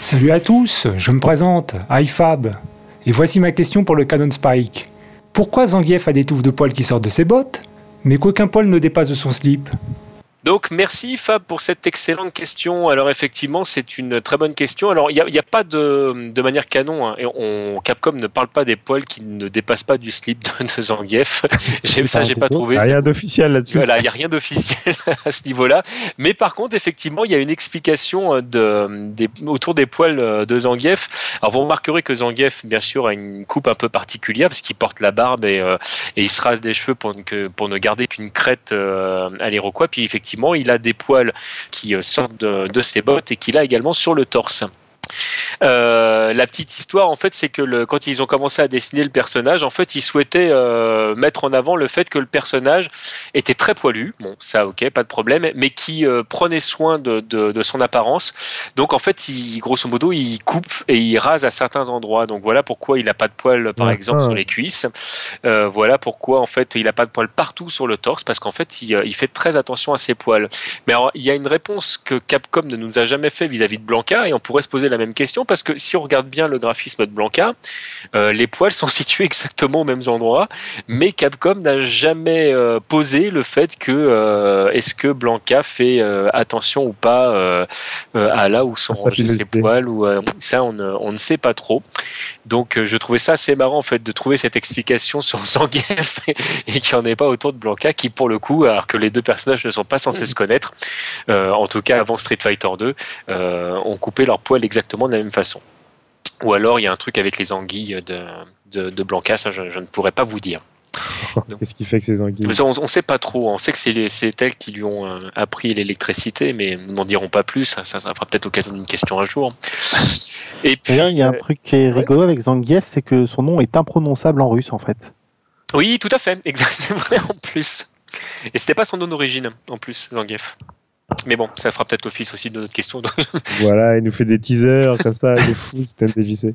Salut à tous, je me présente, iFab. Et voici ma question pour le Canon Spike. Pourquoi Zangief a des touffes de poils qui sortent de ses bottes, mais qu'aucun poil ne dépasse de son slip? Donc merci Fab pour cette excellente question. Alors effectivement, c'est une très bonne question. Alors il n'y a, pas de, de manière canon. hein. Et on, Capcom ne parle pas des poils qui ne dépassent pas du slip de, de Zangief. J'ai- ça, j'ai pas trouvé. Rien d'officiel là-dessus. Voilà, il n'y a rien d'officiel à ce niveau-là. Mais par contre, effectivement, il y a une explication euh, de, des, autour des poils euh, de Zangief. Alors, vous remarquerez que Zangief, bien sûr, a une coupe un peu particulière parce qu'il porte la barbe et, euh, et il se rase des cheveux pour, que, pour ne garder qu'une crête euh, à l'iroquois. Puis, effectivement, il a des poils qui euh, sortent de, de ses bottes et qu'il a également sur le torse. Euh, la petite histoire, en fait, c'est que le, quand ils ont commencé à dessiner le personnage, en fait, ils souhaitaient euh, mettre en avant le fait que le personnage était très poilu. Bon, ça, ok, pas de problème, mais qui euh, prenait soin de, de, de son apparence. Donc, en fait, il, grosso modo, il coupe et il rase à certains endroits. Donc, voilà pourquoi il n'a pas de poils, par exemple, sur les cuisses. Voilà pourquoi, en fait, il n'a pas de poils partout sur le torse, parce qu'en fait, il, il fait très attention à ses poils. Mais alors, il y a une réponse que Capcom ne nous a jamais fait vis-à-vis de Blanca, et on pourrait se poser la même question, parce que si on regarde bien le graphisme de Blanca, euh, les poils sont situés exactement aux mêmes endroits, mais Capcom n'a jamais euh, posé le fait que euh, est-ce que Blanca fait attention ou pas à là où sont rangés ses poils, ou ça on ne, on ne sait pas trop. Donc je trouvais ça assez marrant en fait de trouver cette explication sur Zangief et qu'il n'y en ait pas autour de Blanca qui pour le coup, alors que les deux personnages ne sont pas censés se connaître, en tout cas avant Street Fighter 2, euh, ont coupé leurs poils exactement de la même façon. Ou alors il y a un truc avec les anguilles de, de, de Blanca, ça je, je ne pourrais pas vous dire. Qu'est-ce qui fait que ces anguilles on ne sait pas trop, on sait que c'est les- c'est elles qui lui ont euh, appris l'électricité, mais nous n'en dirons pas plus, ça, ça, ça fera peut-être l'occasion d'une question un jour. Et puis, il y a un euh, truc qui est rigolo avec Zangief, c'est que son nom est imprononçable en russe en fait. Oui, tout à fait, exact, c'est vrai en plus. Et c'était pas son nom d'origine, en plus, Zangief. Mais bon, ça fera peut-être office aussi de notre question. Voilà, il nous fait des teasers comme ça, il est fou, c'est MDJC.